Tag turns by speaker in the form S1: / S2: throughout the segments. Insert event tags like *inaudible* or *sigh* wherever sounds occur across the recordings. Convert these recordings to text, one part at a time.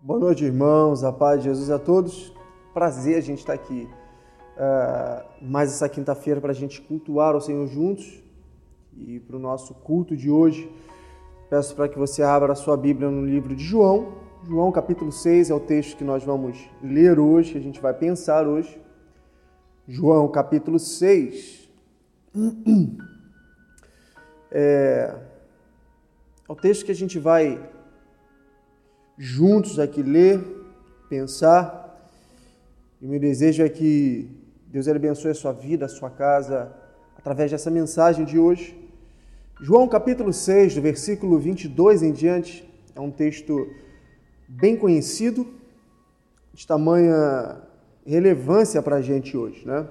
S1: Boa noite, irmãos. A paz de Jesus a todos. Prazer a gente estar aqui uh, mais essa quinta-feira para a gente cultuar o Senhor juntos e para o nosso culto de hoje. Peço para que você abra a sua Bíblia no livro de João. João, capítulo 6, é o texto que nós vamos ler hoje, que a gente vai pensar hoje. João, capítulo 6. *clears throat* É, é o texto que a gente vai juntos aqui ler, pensar. E o meu desejo é que Deus abençoe a sua vida, a sua casa, através dessa mensagem de hoje. João capítulo 6, do versículo 22 em diante, é um texto bem conhecido, de tamanha relevância para a gente hoje, né?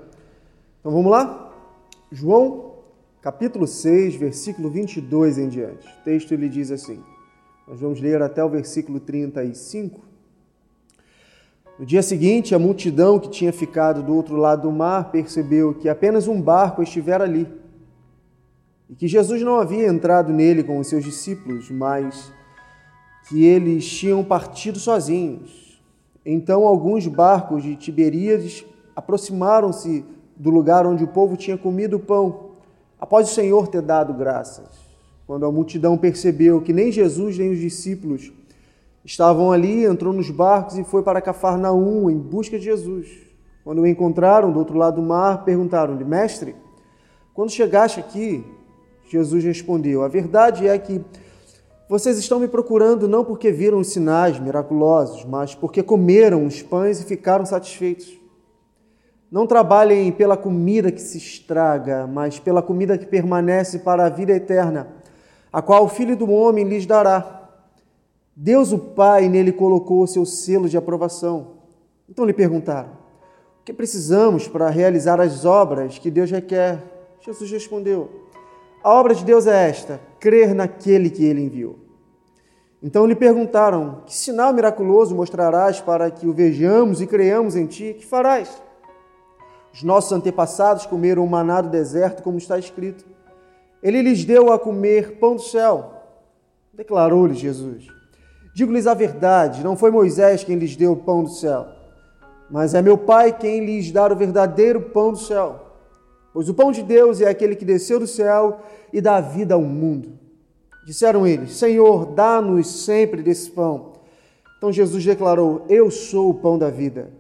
S1: Então vamos lá? João capítulo 6, versículo 22 em diante. O texto ele diz assim: nós vamos ler até o versículo 35. No dia seguinte, a multidão que tinha ficado do outro lado do mar percebeu que apenas um barco estivera ali e que Jesus não havia entrado nele com os seus discípulos, mas que eles tinham partido sozinhos. Então, alguns barcos de Tiberíades aproximaram-se do lugar onde o povo tinha comido o pão, após o Senhor ter dado graças. Quando a multidão percebeu que nem Jesus nem os discípulos estavam ali, entrou nos barcos e foi para Cafarnaum em busca de Jesus. Quando o encontraram do outro lado do mar, perguntaram-lhe: Mestre, quando chegaste aqui, Jesus respondeu: A verdade é que vocês estão me procurando não porque viram os sinais miraculosos, mas porque comeram os pães e ficaram satisfeitos. Não trabalhem pela comida que se estraga, mas pela comida que permanece para a vida eterna a qual o Filho do Homem lhes dará. Deus, o Pai, nele colocou seu selo de aprovação. Então lhe perguntaram: O que precisamos para realizar as obras que Deus requer? Jesus respondeu: A obra de Deus é esta: crer naquele que ele enviou. Então lhe perguntaram: Que sinal miraculoso mostrarás para que o vejamos e creiamos em ti? Que farás? Os nossos antepassados comeram o maná do deserto, como está escrito. Ele lhes deu a comer pão do céu. Declarou-lhes Jesus: Digo-lhes a verdade, não foi Moisés quem lhes deu o pão do céu, mas é meu Pai quem lhes dá o verdadeiro pão do céu. Pois o pão de Deus é aquele que desceu do céu e dá vida ao mundo. Disseram eles: Senhor, dá-nos sempre desse pão. Então Jesus declarou: Eu sou o pão da vida.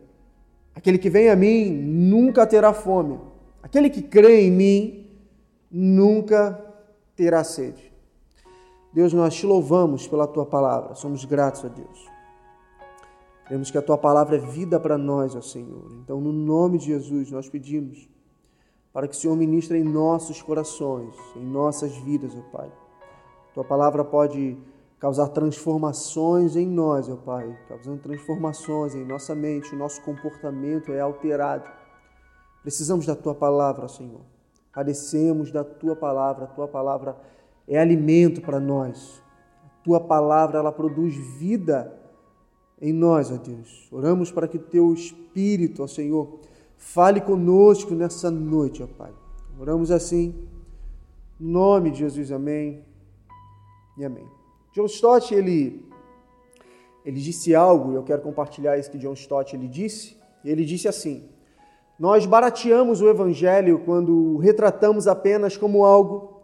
S1: Aquele que vem a mim nunca terá fome. Aquele que crê em mim nunca terá sede. Deus, nós te louvamos pela tua palavra, somos gratos a Deus. Queremos que a tua palavra é vida para nós, ó Senhor. Então, no nome de Jesus, nós pedimos para que o Senhor ministre em nossos corações, em nossas vidas, ó Pai. Tua palavra pode causar transformações em nós, ó Pai, causando transformações em nossa mente, o nosso comportamento é alterado. Precisamos da tua palavra, Senhor padecemos da tua palavra, a tua palavra é alimento para nós. A tua palavra ela produz vida em nós, ó Deus. Oramos para que teu espírito, ó Senhor, fale conosco nessa noite, ó Pai. Oramos assim, em nome de Jesus, amém e amém. John Stott, ele, ele disse algo, eu quero compartilhar isso que John Stott ele disse. Ele disse assim: nós barateamos o Evangelho quando o retratamos apenas como algo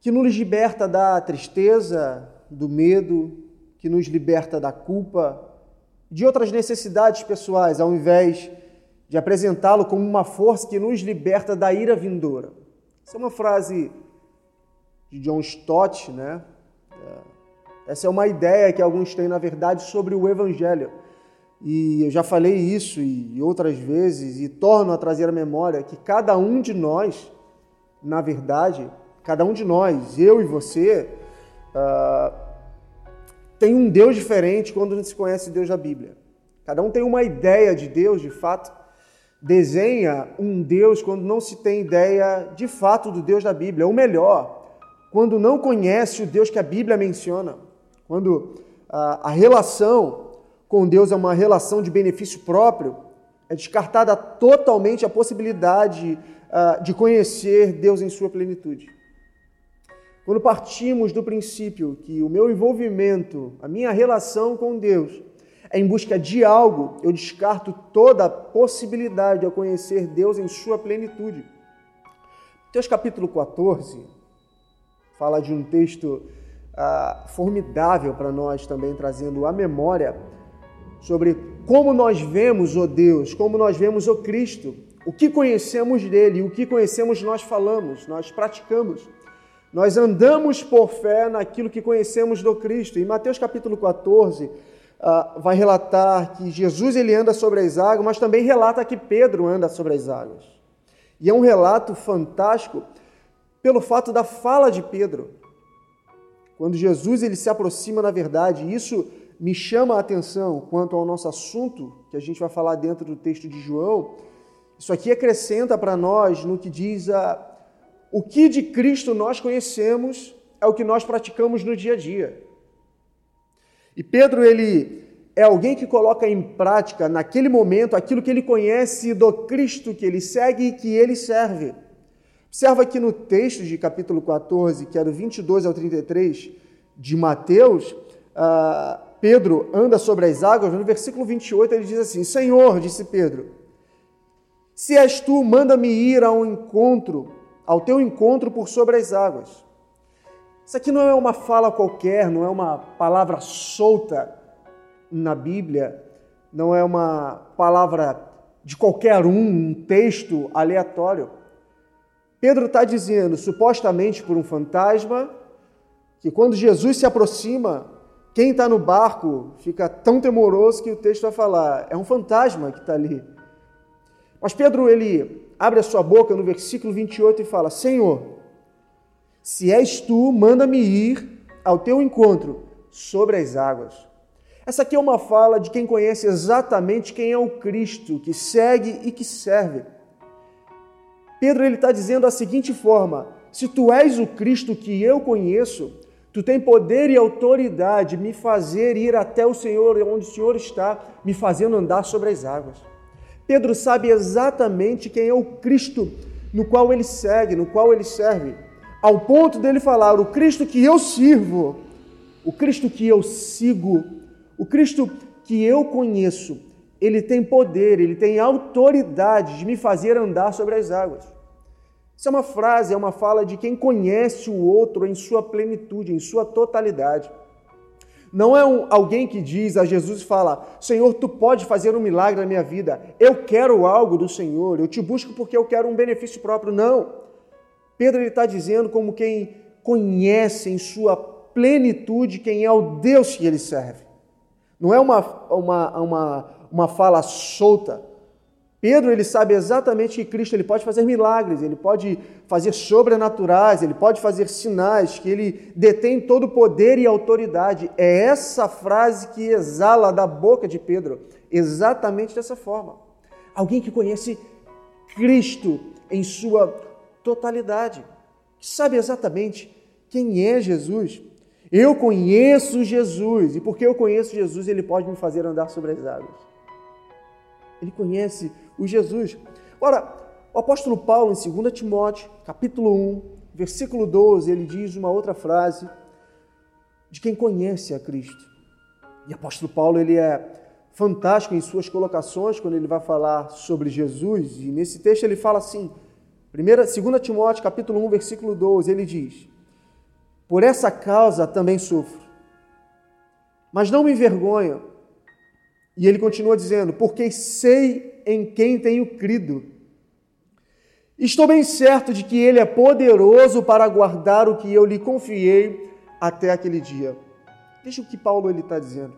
S1: que nos liberta da tristeza, do medo, que nos liberta da culpa, de outras necessidades pessoais, ao invés de apresentá-lo como uma força que nos liberta da ira vindoura. Essa é uma frase de John Stott, né? É, essa é uma ideia que alguns têm, na verdade, sobre o Evangelho. E eu já falei isso e outras vezes e torno a trazer a memória que cada um de nós, na verdade, cada um de nós, eu e você, uh, tem um Deus diferente quando a gente se conhece Deus da Bíblia. Cada um tem uma ideia de Deus, de fato, desenha um Deus quando não se tem ideia de fato do Deus da Bíblia. Ou melhor, quando não conhece o Deus que a Bíblia menciona. Quando uh, a relação com Deus é uma relação de benefício próprio, é descartada totalmente a possibilidade uh, de conhecer Deus em sua plenitude. Quando partimos do princípio que o meu envolvimento, a minha relação com Deus, é em busca de algo, eu descarto toda a possibilidade de eu conhecer Deus em sua plenitude. Mateus capítulo 14 fala de um texto ah, formidável para nós também, trazendo a memória sobre como nós vemos o Deus, como nós vemos o Cristo, o que conhecemos dele, o que conhecemos nós falamos, nós praticamos. Nós andamos por fé naquilo que conhecemos do Cristo. Em Mateus capítulo 14, uh, vai relatar que Jesus ele anda sobre as águas, mas também relata que Pedro anda sobre as águas. E é um relato fantástico pelo fato da fala de Pedro. Quando Jesus ele se aproxima na verdade, isso me chama a atenção quanto ao nosso assunto, que a gente vai falar dentro do texto de João. Isso aqui acrescenta para nós no que diz a o que de Cristo nós conhecemos é o que nós praticamos no dia a dia. E Pedro, ele é alguém que coloca em prática, naquele momento, aquilo que ele conhece do Cristo que ele segue e que ele serve. Observa aqui no texto de capítulo 14, que é do 22 ao 33 de Mateus, uh, Pedro anda sobre as águas, no versículo 28 ele diz assim: Senhor, disse Pedro, se és tu, manda-me ir ao encontro, ao teu encontro por sobre as águas. Isso aqui não é uma fala qualquer, não é uma palavra solta na Bíblia, não é uma palavra de qualquer um, um texto aleatório. Pedro está dizendo, supostamente por um fantasma, que quando Jesus se aproxima, quem está no barco fica tão temoroso que o texto vai falar, é um fantasma que está ali. Mas Pedro, ele abre a sua boca no versículo 28 e fala: Senhor, se és tu, manda-me ir ao teu encontro sobre as águas. Essa aqui é uma fala de quem conhece exatamente quem é o Cristo, que segue e que serve. Pedro ele está dizendo da seguinte forma: se tu és o Cristo que eu conheço, tu tem poder e autoridade de me fazer ir até o Senhor, onde o Senhor está, me fazendo andar sobre as águas. Pedro sabe exatamente quem é o Cristo no qual ele segue, no qual ele serve ao ponto dele falar: o Cristo que eu sirvo, o Cristo que eu sigo, o Cristo que eu conheço, ele tem poder, ele tem autoridade de me fazer andar sobre as águas. Isso é uma frase, é uma fala de quem conhece o outro em sua plenitude, em sua totalidade. Não é um, alguém que diz a Jesus e fala: Senhor, tu pode fazer um milagre na minha vida. Eu quero algo do Senhor. Eu te busco porque eu quero um benefício próprio. Não. Pedro está dizendo como quem conhece em sua plenitude quem é o Deus que ele serve. Não é uma, uma, uma, uma fala solta. Pedro ele sabe exatamente que Cristo ele pode fazer milagres, ele pode fazer sobrenaturais, ele pode fazer sinais, que ele detém todo o poder e autoridade. É essa frase que exala da boca de Pedro, exatamente dessa forma. Alguém que conhece Cristo em sua totalidade, que sabe exatamente quem é Jesus. Eu conheço Jesus, e porque eu conheço Jesus, ele pode me fazer andar sobre as águas. Ele conhece o Jesus. Ora, o apóstolo Paulo, em 2 Timóteo, capítulo 1, versículo 12, ele diz uma outra frase de quem conhece a Cristo. E o apóstolo Paulo, ele é fantástico em suas colocações quando ele vai falar sobre Jesus, e nesse texto ele fala assim: 2 Timóteo capítulo 1, versículo 12, ele diz: Por essa causa também sofro, mas não me envergonho. E ele continua dizendo: Porque sei em quem tenho crido. Estou bem certo de que ele é poderoso para guardar o que eu lhe confiei até aquele dia. Veja o que Paulo ele está dizendo.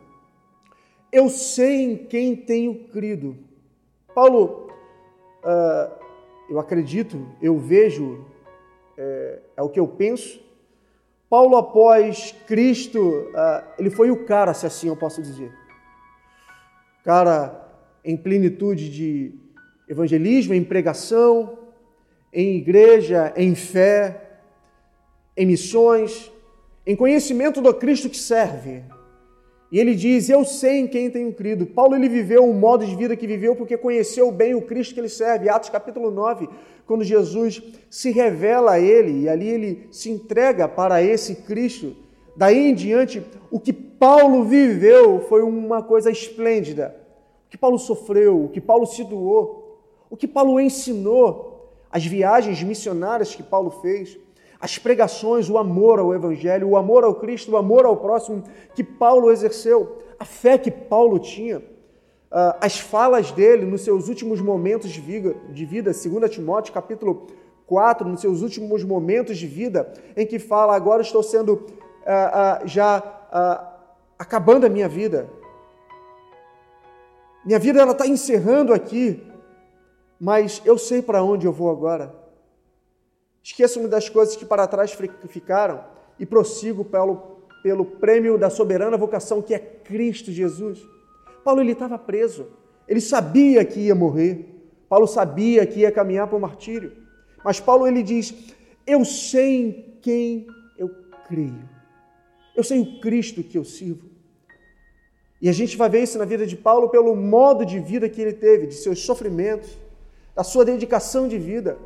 S1: Eu sei em quem tenho crido. Paulo, uh, eu acredito, eu vejo, é, é o que eu penso. Paulo, após Cristo, ah, ele foi o cara, se assim eu posso dizer. Cara em plenitude de evangelismo, em pregação, em igreja, em fé, em missões, em conhecimento do Cristo que serve. E ele diz: Eu sei em quem tenho crido. Paulo ele viveu o modo de vida que viveu porque conheceu bem o Cristo que ele serve. Atos capítulo 9, quando Jesus se revela a ele e ali ele se entrega para esse Cristo, Daí em diante, o que Paulo viveu foi uma coisa esplêndida. O que Paulo sofreu, o que Paulo se doou, o que Paulo ensinou, as viagens missionárias que Paulo fez, as pregações, o amor ao Evangelho, o amor ao Cristo, o amor ao próximo que Paulo exerceu, a fé que Paulo tinha, ah, as falas dele nos seus últimos momentos de vida, de vida 2 Timóteo capítulo 4, nos seus últimos momentos de vida, em que fala: Agora estou sendo ah, ah, já acabando a minha vida. Minha vida ela está encerrando aqui, mas eu sei para onde eu vou agora. Esqueço-me das coisas que para trás ficaram e prossigo pelo, pelo prêmio da soberana vocação que é Cristo Jesus. Paulo ele estava preso. Ele sabia que ia morrer. Paulo sabia que ia caminhar para o martírio. Mas Paulo ele diz: "Eu sei em quem eu creio. Eu sei o Cristo que eu sirvo." E a gente vai ver isso na vida de Paulo pelo modo de vida que ele teve, de seus sofrimentos, da sua dedicação de vida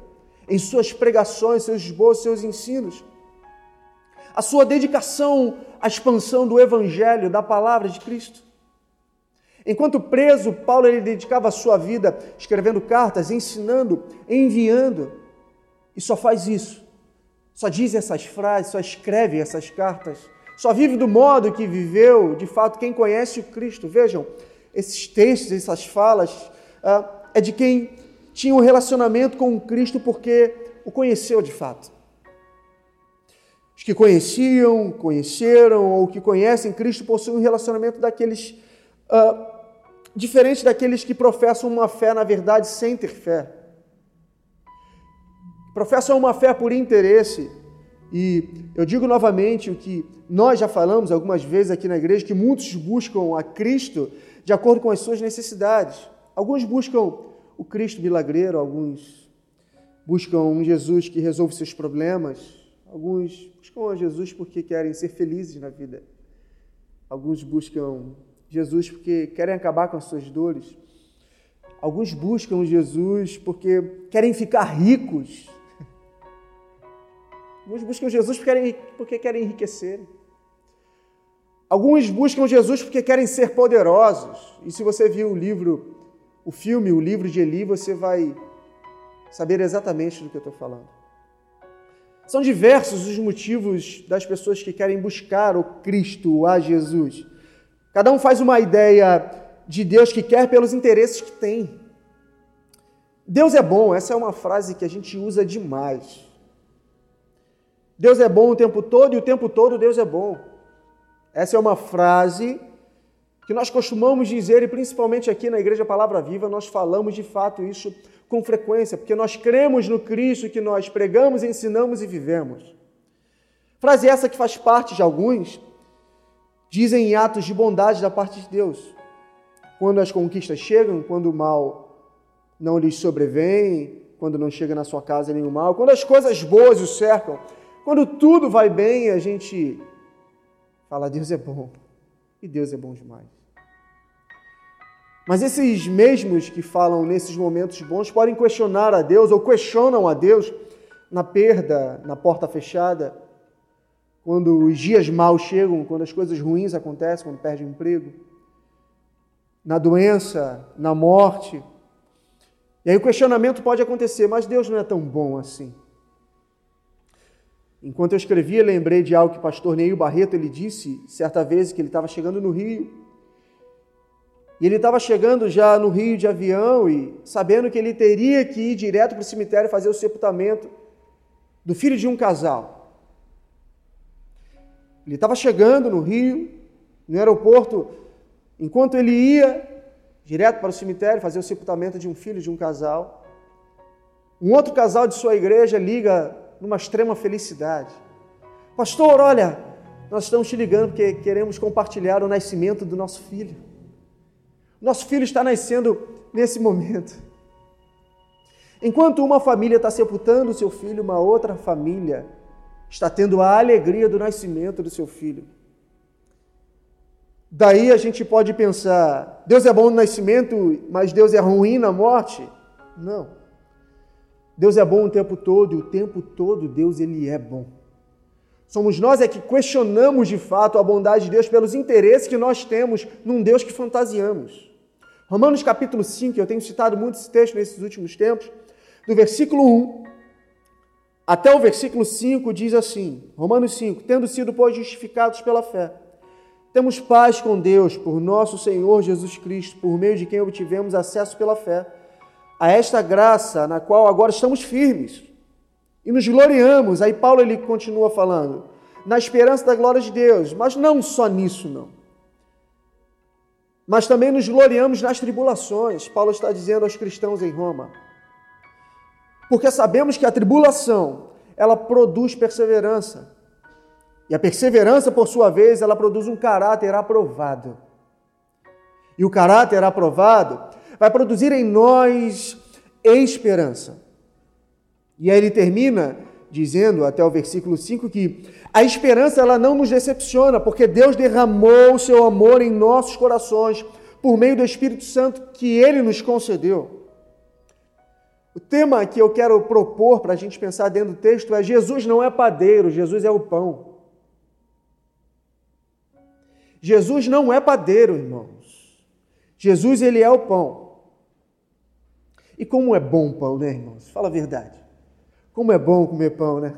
S1: em suas pregações, seus esboços, seus ensinos. A sua dedicação à expansão do Evangelho, da palavra de Cristo. Enquanto preso, Paulo ele dedicava a sua vida escrevendo cartas, ensinando, enviando. E só faz isso. Só diz essas frases, só escreve essas cartas. Só vive do modo que viveu, de fato, quem conhece o Cristo. Vejam, esses textos, essas falas, ah, é de quem tinha um relacionamento com Cristo porque o conheceu de fato. Os que conheciam, conheceram ou que conhecem Cristo possuem um relacionamento daqueles uh, diferente daqueles que professam uma fé na verdade sem ter fé. Professam uma fé por interesse. E eu digo novamente o que nós já falamos algumas vezes aqui na igreja, que muitos buscam a Cristo de acordo com as suas necessidades. Alguns buscam o Cristo milagreiro, alguns buscam um Jesus que resolve seus problemas, alguns buscam a Jesus porque querem ser felizes na vida, alguns buscam Jesus porque querem acabar com as suas dores, alguns buscam Jesus porque querem ficar ricos, alguns buscam Jesus porque querem, porque querem enriquecer. Alguns buscam Jesus porque querem ser poderosos. E se você viu o livro o filme, o livro de Eli, você vai saber exatamente do que eu estou falando. São diversos os motivos das pessoas que querem buscar o Cristo, a Jesus. Cada um faz uma ideia de Deus que quer pelos interesses que tem. Deus é bom, essa é uma frase que a gente usa demais. Deus é bom o tempo todo e o tempo todo Deus é bom. Essa é uma frase que nós costumamos dizer, e principalmente aqui na Igreja Palavra Viva, nós falamos de fato isso com frequência, porque nós cremos no Cristo que nós pregamos, ensinamos e vivemos. Frase essa que faz parte de alguns, dizem em atos de bondade da parte de Deus. Quando as conquistas chegam, quando o mal não lhes sobrevém, quando não chega na sua casa nenhum mal, quando as coisas boas o cercam, quando tudo vai bem, a gente fala: Deus é bom. E Deus é bom demais. Mas esses mesmos que falam nesses momentos bons podem questionar a Deus ou questionam a Deus na perda, na porta fechada, quando os dias maus chegam, quando as coisas ruins acontecem, quando perde o emprego, na doença, na morte. E aí o questionamento pode acontecer, mas Deus não é tão bom assim. Enquanto eu escrevia, lembrei de algo que o pastor Neil Barreto ele disse certa vez que ele estava chegando no Rio. E ele estava chegando já no Rio de avião e sabendo que ele teria que ir direto para o cemitério fazer o sepultamento do filho de um casal. Ele estava chegando no Rio, no aeroporto, enquanto ele ia direto para o cemitério fazer o sepultamento de um filho de um casal. Um outro casal de sua igreja liga numa extrema felicidade. Pastor, olha, nós estamos te ligando porque queremos compartilhar o nascimento do nosso filho. Nosso filho está nascendo nesse momento. Enquanto uma família está sepultando seu filho, uma outra família está tendo a alegria do nascimento do seu filho. Daí a gente pode pensar: Deus é bom no nascimento, mas Deus é ruim na morte? Não. Deus é bom o tempo todo e o tempo todo Deus ele é bom. Somos nós é que questionamos de fato a bondade de Deus pelos interesses que nós temos num Deus que fantasiamos. Romanos capítulo 5, eu tenho citado muito esse texto nesses últimos tempos, do versículo 1 até o versículo 5 diz assim: Romanos 5: Tendo sido, pois, justificados pela fé, temos paz com Deus por nosso Senhor Jesus Cristo, por meio de quem obtivemos acesso pela fé a esta graça na qual agora estamos firmes e nos gloriamos. Aí Paulo ele continua falando, na esperança da glória de Deus, mas não só nisso não. Mas também nos gloriamos nas tribulações. Paulo está dizendo aos cristãos em Roma. Porque sabemos que a tribulação, ela produz perseverança. E a perseverança, por sua vez, ela produz um caráter aprovado. E o caráter aprovado vai produzir em nós esperança. E aí ele termina dizendo até o versículo 5 que a esperança ela não nos decepciona, porque Deus derramou o seu amor em nossos corações por meio do Espírito Santo que ele nos concedeu. O tema que eu quero propor para a gente pensar dentro do texto é: Jesus não é padeiro, Jesus é o pão. Jesus não é padeiro, irmãos. Jesus, ele é o pão. E como é bom pão, né, irmãos? Fala a verdade. Como é bom comer pão, né?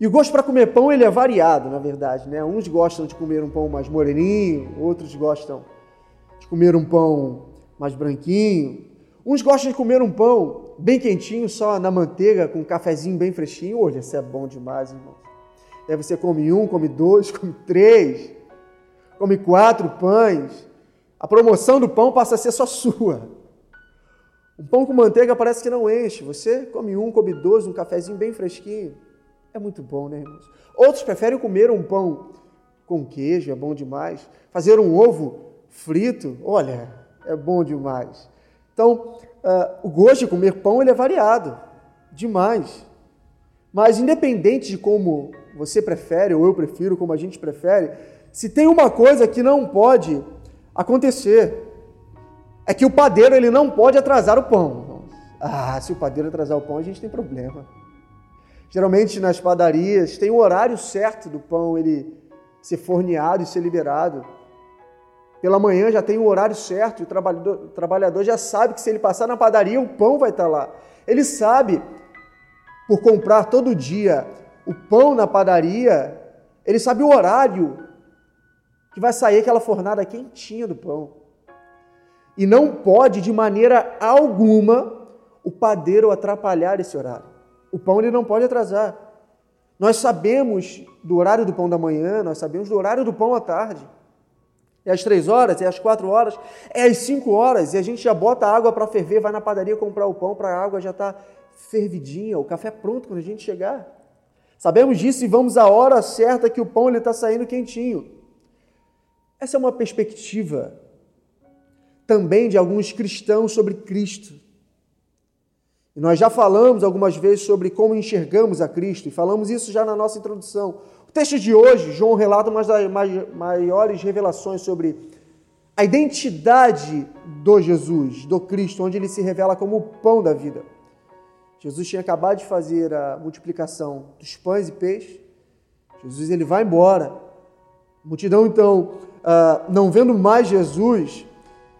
S1: E o gosto para comer pão ele é variado, na verdade, né? Uns gostam de comer um pão mais moreninho, outros gostam de comer um pão mais branquinho. Uns gostam de comer um pão bem quentinho, só na manteiga, com um cafezinho bem fresquinho. Hoje isso é bom demais, irmão. Aí você come um, come dois, *laughs* come três, come quatro pães. A promoção do pão passa a ser só sua. Um pão com manteiga parece que não enche. Você come um, come dois, um cafezinho bem fresquinho. É muito bom, né, irmãos? Outros preferem comer um pão com queijo, é bom demais. Fazer um ovo frito, olha, é bom demais. Então, uh, o gosto de comer pão ele é variado, demais. Mas independente de como você prefere, ou eu prefiro, como a gente prefere, se tem uma coisa que não pode acontecer, é que o padeiro ele não pode atrasar o pão. Ah, se o padeiro atrasar o pão, a gente tem problema. Geralmente nas padarias tem o horário certo do pão ele ser forneado e ser liberado. Pela manhã já tem o horário certo e o trabalhador, o trabalhador já sabe que se ele passar na padaria, o pão vai estar lá. Ele sabe, por comprar todo dia o pão na padaria, ele sabe o horário que vai sair aquela fornada quentinha do pão. E não pode, de maneira alguma, o padeiro atrapalhar esse horário. O pão ele não pode atrasar. Nós sabemos do horário do pão da manhã, nós sabemos do horário do pão à tarde. É às três horas, é às quatro horas, é às cinco horas, e a gente já bota a água para ferver, vai na padaria comprar o pão para a água já tá fervidinha, o café pronto quando a gente chegar. Sabemos disso e vamos à hora certa que o pão está saindo quentinho. Essa é uma perspectiva também de alguns cristãos sobre Cristo. E nós já falamos algumas vezes sobre como enxergamos a Cristo, e falamos isso já na nossa introdução. O texto de hoje, João relata uma das maiores revelações sobre a identidade do Jesus, do Cristo, onde ele se revela como o pão da vida. Jesus tinha acabado de fazer a multiplicação dos pães e peixes. Jesus ele vai embora. A multidão então, ah, não vendo mais Jesus,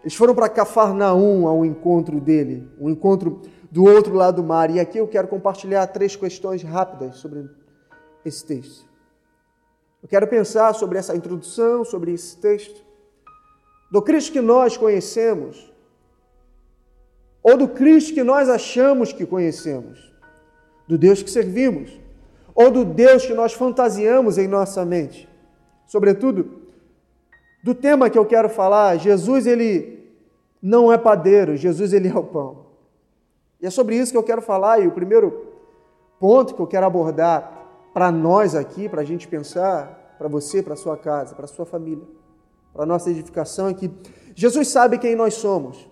S1: eles foram para Cafarnaum ao encontro dele, um encontro do outro lado do mar. E aqui eu quero compartilhar três questões rápidas sobre esse texto. Eu quero pensar sobre essa introdução, sobre esse texto. Do Cristo que nós conhecemos, ou do Cristo que nós achamos que conhecemos, do Deus que servimos, ou do Deus que nós fantasiamos em nossa mente. Sobretudo, do tema que eu quero falar, Jesus ele não é padeiro, Jesus ele é o pão. E é sobre isso que eu quero falar, e o primeiro ponto que eu quero abordar para nós aqui, para a gente pensar, para você, para sua casa, para sua família, para nossa edificação é que Jesus sabe quem nós somos,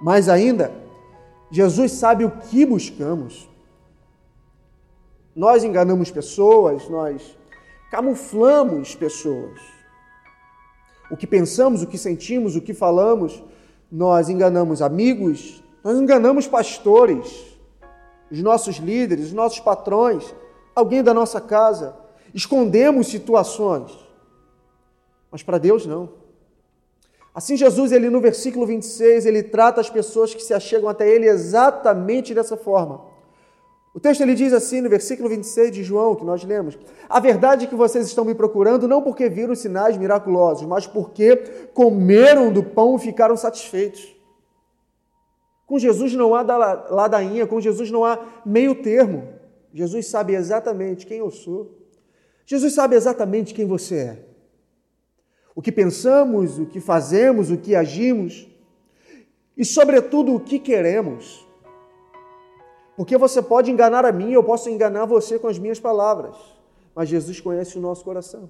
S1: mas ainda, Jesus sabe o que buscamos. Nós enganamos pessoas, nós camuflamos pessoas. O que pensamos, o que sentimos, o que falamos, nós enganamos amigos, nós enganamos pastores, os nossos líderes, os nossos patrões, alguém da nossa casa, escondemos situações. Mas para Deus não. Assim Jesus, ele no versículo 26, ele trata as pessoas que se achegam até ele exatamente dessa forma. O texto ele diz assim no versículo 26 de João, que nós lemos: A verdade é que vocês estão me procurando não porque viram sinais miraculosos, mas porque comeram do pão e ficaram satisfeitos. Com Jesus não há ladainha, com Jesus não há meio termo. Jesus sabe exatamente quem eu sou. Jesus sabe exatamente quem você é. O que pensamos, o que fazemos, o que agimos e, sobretudo, o que queremos. Porque você pode enganar a mim, eu posso enganar você com as minhas palavras, mas Jesus conhece o nosso coração.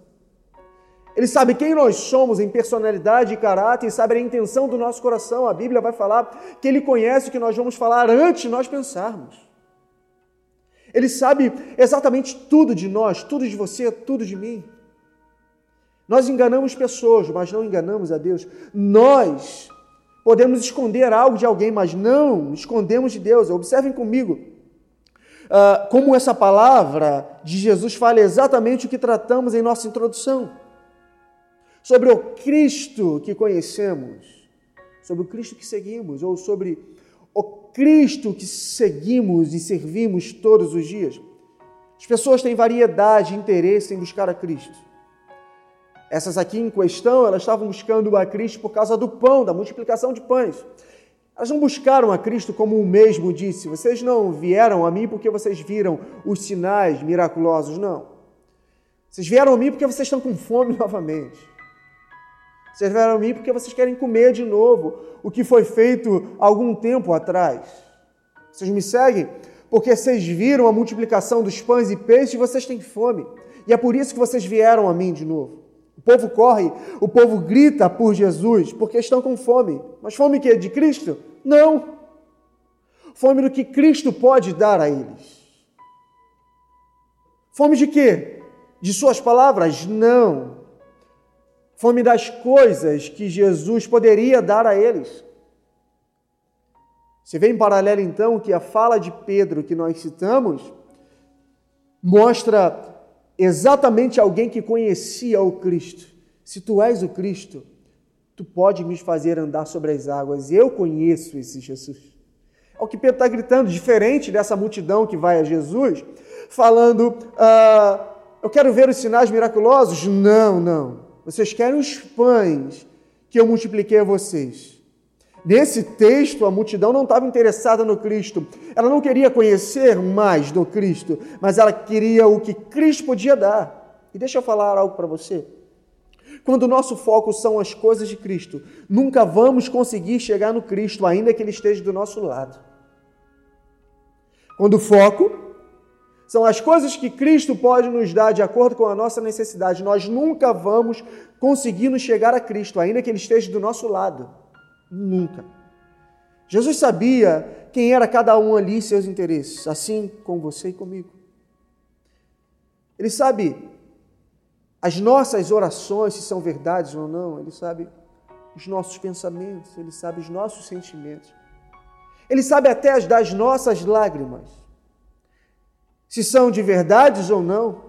S1: Ele sabe quem nós somos em personalidade e caráter e sabe a intenção do nosso coração. A Bíblia vai falar que ele conhece o que nós vamos falar antes de nós pensarmos. Ele sabe exatamente tudo de nós, tudo de você, tudo de mim. Nós enganamos pessoas, mas não enganamos a Deus. Nós podemos esconder algo de alguém, mas não escondemos de Deus. Observem comigo uh, como essa palavra de Jesus fala exatamente o que tratamos em nossa introdução sobre o Cristo que conhecemos, sobre o Cristo que seguimos, ou sobre o Cristo que seguimos e servimos todos os dias. As pessoas têm variedade de interesse em buscar a Cristo. Essas aqui em questão, elas estavam buscando a Cristo por causa do pão, da multiplicação de pães. Elas não buscaram a Cristo como o mesmo disse: vocês não vieram a mim porque vocês viram os sinais miraculosos, não. Vocês vieram a mim porque vocês estão com fome *laughs* novamente. Vocês vieram a mim porque vocês querem comer de novo o que foi feito algum tempo atrás. Vocês me seguem porque vocês viram a multiplicação dos pães e peixes e vocês têm fome. E é por isso que vocês vieram a mim de novo. O povo corre, o povo grita por Jesus porque estão com fome. Mas fome que é de Cristo? Não. Fome do que Cristo pode dar a eles. Fome de quê? De suas palavras? Não fome das coisas que Jesus poderia dar a eles. Se vê em paralelo, então, que a fala de Pedro que nós citamos mostra exatamente alguém que conhecia o Cristo. Se tu és o Cristo, tu pode me fazer andar sobre as águas. Eu conheço esse Jesus. É o que Pedro está gritando, diferente dessa multidão que vai a Jesus, falando: ah, Eu quero ver os sinais miraculosos. Não, não. Vocês querem os pães que eu multipliquei a vocês. Nesse texto, a multidão não estava interessada no Cristo. Ela não queria conhecer mais do Cristo, mas ela queria o que Cristo podia dar. E deixa eu falar algo para você. Quando o nosso foco são as coisas de Cristo, nunca vamos conseguir chegar no Cristo, ainda que Ele esteja do nosso lado. Quando o foco são as coisas que Cristo pode nos dar de acordo com a nossa necessidade. Nós nunca vamos conseguir nos chegar a Cristo, ainda que Ele esteja do nosso lado. Nunca. Jesus sabia quem era cada um ali e seus interesses, assim com você e comigo. Ele sabe as nossas orações, se são verdades ou não, Ele sabe os nossos pensamentos, Ele sabe os nossos sentimentos. Ele sabe até as das nossas lágrimas se são de verdades ou não.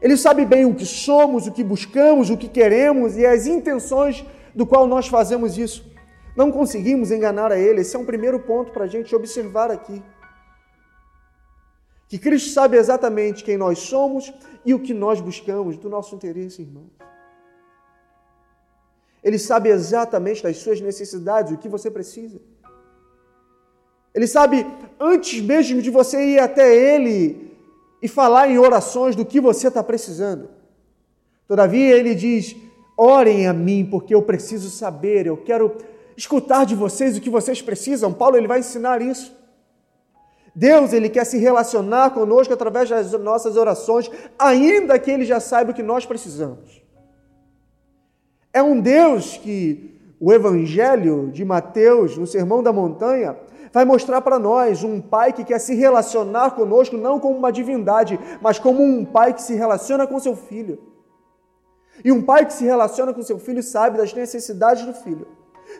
S1: Ele sabe bem o que somos, o que buscamos, o que queremos e as intenções do qual nós fazemos isso. Não conseguimos enganar a Ele. Esse é um primeiro ponto para a gente observar aqui. Que Cristo sabe exatamente quem nós somos e o que nós buscamos do nosso interesse, irmãos. Ele sabe exatamente das suas necessidades, o que você precisa. Ele sabe, antes mesmo de você ir até Ele e falar em orações do que você está precisando. Todavia, Ele diz: orem a mim, porque eu preciso saber, eu quero escutar de vocês o que vocês precisam. Paulo ele vai ensinar isso. Deus ele quer se relacionar conosco através das nossas orações, ainda que ele já saiba o que nós precisamos. É um Deus que o Evangelho de Mateus, no Sermão da Montanha, vai mostrar para nós um pai que quer se relacionar conosco não como uma divindade, mas como um pai que se relaciona com seu filho. E um pai que se relaciona com seu filho sabe das necessidades do filho,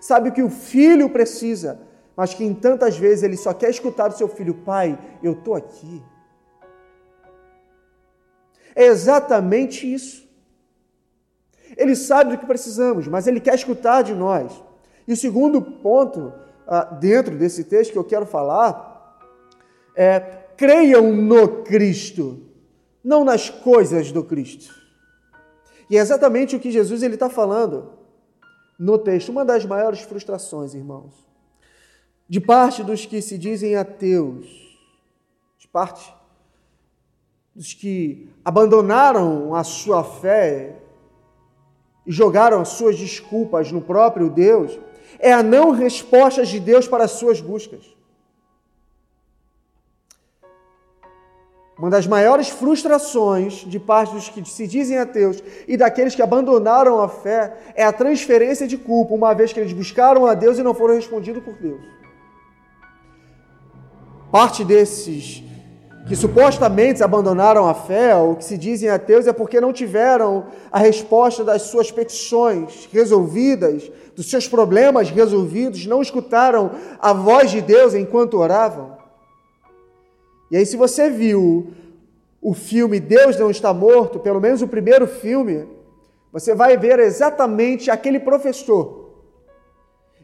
S1: sabe o que o filho precisa, mas que em tantas vezes ele só quer escutar do seu filho: Pai, eu estou aqui. É exatamente isso. Ele sabe do que precisamos, mas ele quer escutar de nós. E o segundo ponto, ah, dentro desse texto que eu quero falar, é creiam no Cristo, não nas coisas do Cristo. E é exatamente o que Jesus está falando no texto. Uma das maiores frustrações, irmãos, de parte dos que se dizem ateus, de parte dos que abandonaram a sua fé e jogaram as suas desculpas no próprio Deus, é a não resposta de Deus para as suas buscas. Uma das maiores frustrações de parte dos que se dizem ateus e daqueles que abandonaram a fé é a transferência de culpa, uma vez que eles buscaram a Deus e não foram respondidos por Deus. Parte desses que supostamente abandonaram a fé ou que se dizem ateus é porque não tiveram a resposta das suas petições resolvidas, dos seus problemas resolvidos, não escutaram a voz de Deus enquanto oravam. E aí, se você viu o filme Deus Não Está Morto, pelo menos o primeiro filme, você vai ver exatamente aquele professor.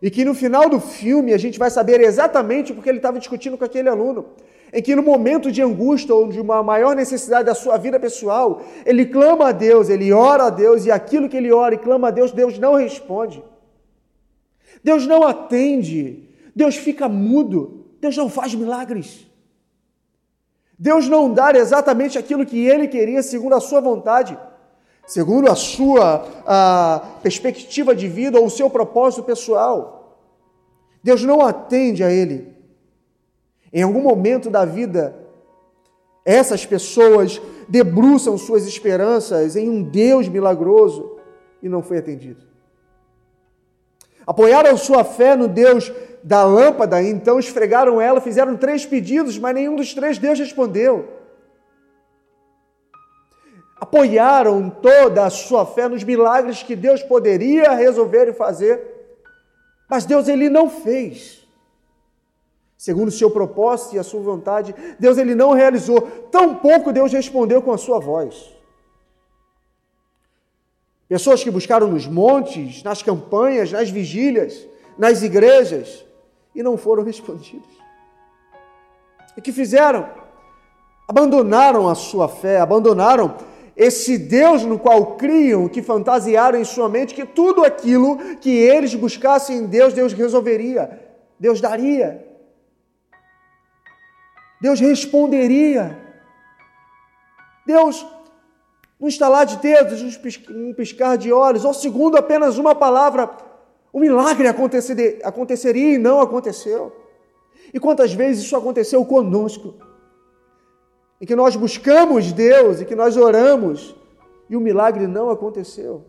S1: E que no final do filme a gente vai saber exatamente porque ele estava discutindo com aquele aluno. Em que no momento de angústia ou de uma maior necessidade da sua vida pessoal, ele clama a Deus, ele ora a Deus, e aquilo que ele ora e clama a Deus, Deus não responde. Deus não atende. Deus fica mudo. Deus não faz milagres. Deus não dá exatamente aquilo que ele queria, segundo a sua vontade, segundo a sua a perspectiva de vida ou o seu propósito pessoal. Deus não atende a ele. Em algum momento da vida, essas pessoas debruçam suas esperanças em um Deus milagroso e não foi atendido. Apoiaram sua fé no Deus da lâmpada, então esfregaram ela, fizeram três pedidos, mas nenhum dos três Deus respondeu. Apoiaram toda a sua fé nos milagres que Deus poderia resolver e fazer, mas Deus ele não fez. Segundo o seu propósito e a sua vontade, Deus ele não realizou, tampouco Deus respondeu com a sua voz. Pessoas que buscaram nos montes, nas campanhas, nas vigílias, nas igrejas, e não foram *laughs* respondidos. E que fizeram? Abandonaram a sua fé, abandonaram esse Deus no qual criam, que fantasiaram em sua mente que tudo aquilo que eles buscassem em Deus, Deus resolveria, Deus daria, Deus responderia. Deus, no estalar de dedos, um piscar de olhos, ou segundo apenas uma palavra, o milagre aconteceria e não aconteceu. E quantas vezes isso aconteceu conosco? Em que nós buscamos Deus e que nós oramos e o milagre não aconteceu.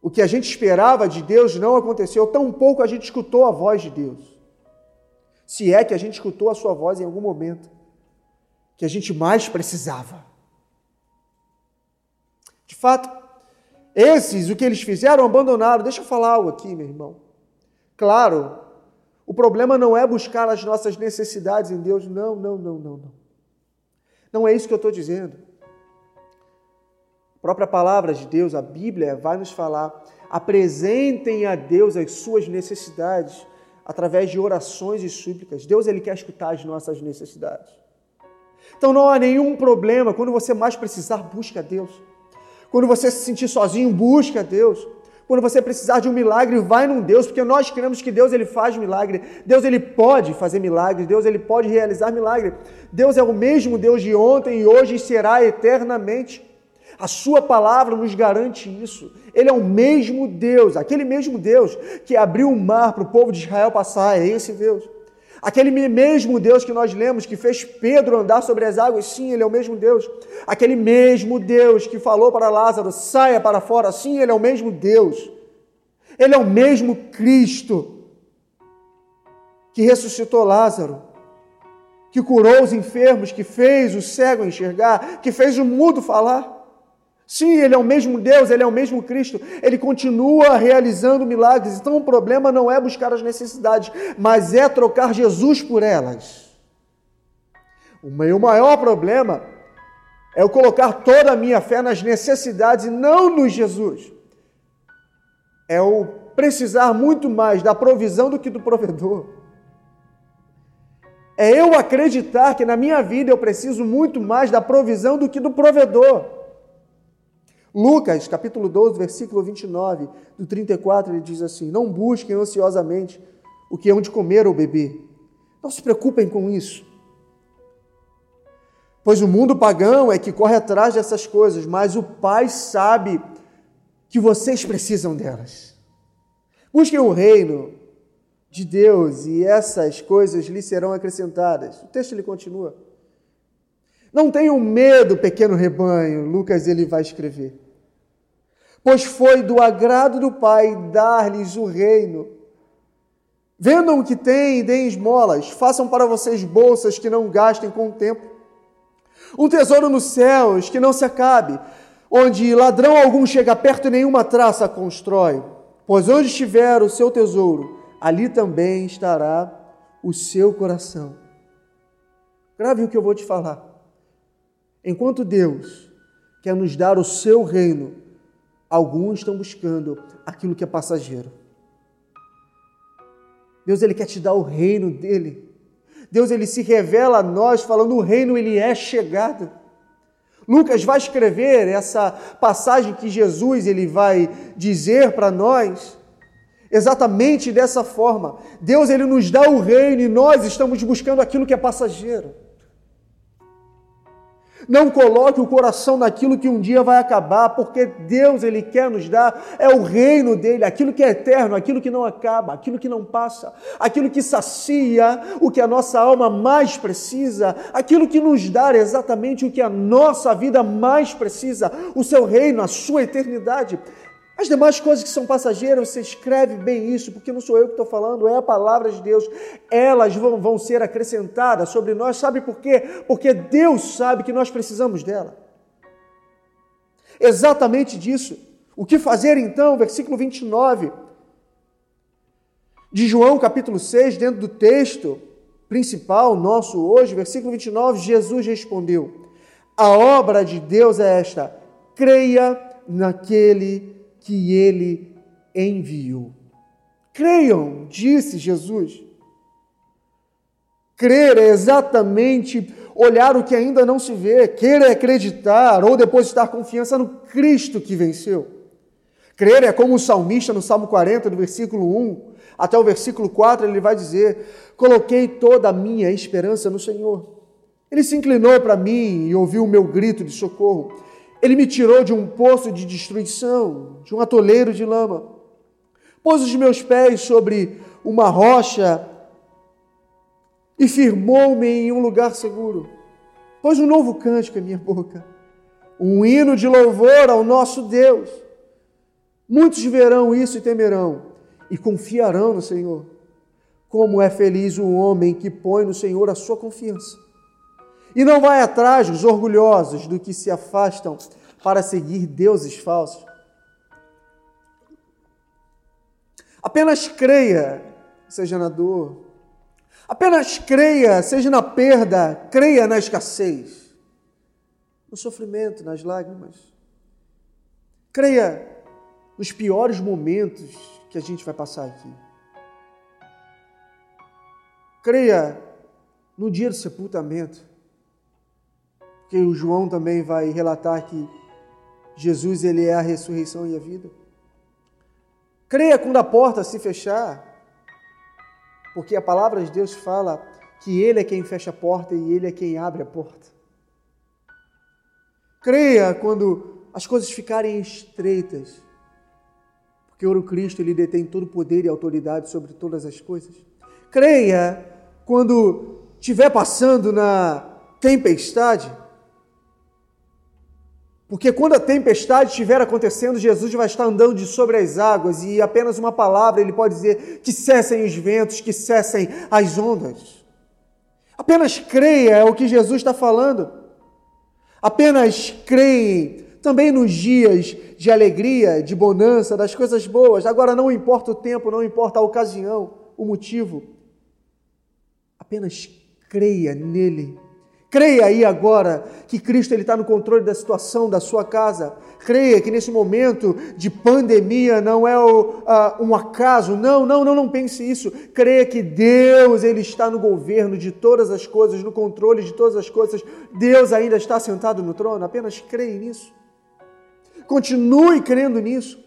S1: O que a gente esperava de Deus não aconteceu, tampouco a gente escutou a voz de Deus. Se é que a gente escutou a sua voz em algum momento que a gente mais precisava. De fato, esses, o que eles fizeram, abandonaram. Deixa eu falar algo aqui, meu irmão. Claro, o problema não é buscar as nossas necessidades em Deus. Não, não, não, não, não. Não é isso que eu estou dizendo. A própria palavra de Deus, a Bíblia, vai nos falar: apresentem a Deus as suas necessidades através de orações e súplicas. Deus ele quer escutar as nossas necessidades. Então não há nenhum problema quando você mais precisar, busque a Deus. Quando você se sentir sozinho, busque a Deus. Quando você precisar de um milagre, vai num Deus, porque nós cremos que Deus ele faz milagre. Deus ele pode fazer milagres, Deus ele pode realizar milagre. Deus é o mesmo Deus de ontem e hoje e será eternamente. A sua palavra nos garante isso. Ele é o mesmo Deus, aquele mesmo Deus que abriu o mar para o povo de Israel passar, é esse Deus. Aquele mesmo Deus que nós lemos, que fez Pedro andar sobre as águas, sim, ele é o mesmo Deus. Aquele mesmo Deus que falou para Lázaro, saia para fora, sim, ele é o mesmo Deus. Ele é o mesmo Cristo que ressuscitou Lázaro, que curou os enfermos, que fez o cego enxergar, que fez o mudo falar. Sim, Ele é o mesmo Deus, Ele é o mesmo Cristo, Ele continua realizando milagres. Então o problema não é buscar as necessidades, mas é trocar Jesus por elas. O meu maior problema é eu colocar toda a minha fé nas necessidades e não no Jesus. É o precisar muito mais da provisão do que do provedor. É eu acreditar que na minha vida eu preciso muito mais da provisão do que do provedor. Lucas, capítulo 12, versículo 29, do 34, ele diz assim: Não busquem ansiosamente o que hão de comer ou beber. Não se preocupem com isso. Pois o mundo pagão é que corre atrás dessas coisas, mas o Pai sabe que vocês precisam delas. Busquem o reino de Deus e essas coisas lhe serão acrescentadas. O texto ele continua. Não tenham medo, pequeno rebanho, Lucas ele vai escrever. Pois foi do agrado do Pai dar-lhes o reino. Vendam o que têm e deem esmolas. Façam para vocês bolsas que não gastem com o tempo. Um tesouro nos céus que não se acabe, onde ladrão algum chega perto e nenhuma traça constrói. Pois onde estiver o seu tesouro, ali também estará o seu coração. Grave o que eu vou te falar. Enquanto Deus quer nos dar o seu reino, alguns estão buscando aquilo que é passageiro. Deus ele quer te dar o reino dele. Deus ele se revela a nós falando o reino ele é chegado. Lucas vai escrever essa passagem que Jesus ele vai dizer para nós exatamente dessa forma. Deus ele nos dá o reino e nós estamos buscando aquilo que é passageiro. Não coloque o coração naquilo que um dia vai acabar, porque Deus ele quer nos dar é o reino dele, aquilo que é eterno, aquilo que não acaba, aquilo que não passa, aquilo que sacia o que a nossa alma mais precisa, aquilo que nos dá exatamente o que a nossa vida mais precisa, o seu reino, a sua eternidade. As demais coisas que são passageiras, você escreve bem isso, porque não sou eu que estou falando, é a palavra de Deus. Elas vão, vão ser acrescentadas sobre nós. Sabe por quê? Porque Deus sabe que nós precisamos dela. Exatamente disso. O que fazer então? Versículo 29 de João, capítulo 6, dentro do texto principal nosso hoje, versículo 29, Jesus respondeu: A obra de Deus é esta: creia naquele que ele enviou. Creiam, disse Jesus. Crer é exatamente olhar o que ainda não se vê, querer acreditar ou depositar confiança no Cristo que venceu. Crer é como o salmista no Salmo 40, do versículo 1 até o versículo 4, ele vai dizer: Coloquei toda a minha esperança no Senhor. Ele se inclinou para mim e ouviu o meu grito de socorro. Ele me tirou de um poço de destruição, de um atoleiro de lama. Pôs os meus pés sobre uma rocha e firmou-me em um lugar seguro. Pôs um novo cântico em minha boca, um hino de louvor ao nosso Deus. Muitos verão isso e temerão e confiarão no Senhor. Como é feliz o homem que põe no Senhor a sua confiança e não vai atrás dos orgulhosos do que se afastam para seguir deuses falsos. Apenas creia, seja na dor. Apenas creia, seja na perda, creia na escassez, no sofrimento, nas lágrimas. Creia nos piores momentos que a gente vai passar aqui. Creia no dia do sepultamento que o João também vai relatar que Jesus ele é a ressurreição e a vida. Creia quando a porta se fechar, porque a palavra de Deus fala que Ele é quem fecha a porta e Ele é quem abre a porta. Creia quando as coisas ficarem estreitas, porque o Cristo ele detém todo o poder e autoridade sobre todas as coisas. Creia quando estiver passando na tempestade, porque quando a tempestade estiver acontecendo, Jesus vai estar andando de sobre as águas e apenas uma palavra ele pode dizer que cessem os ventos, que cessem as ondas. Apenas creia é o que Jesus está falando. Apenas creia também nos dias de alegria, de bonança, das coisas boas. Agora não importa o tempo, não importa a ocasião, o motivo. Apenas creia nele Creia aí agora que Cristo está no controle da situação da sua casa. Creia que nesse momento de pandemia não é o, uh, um acaso. Não, não, não, não pense isso. Creia que Deus ele está no governo de todas as coisas, no controle de todas as coisas. Deus ainda está sentado no trono. Apenas creia nisso. Continue crendo nisso.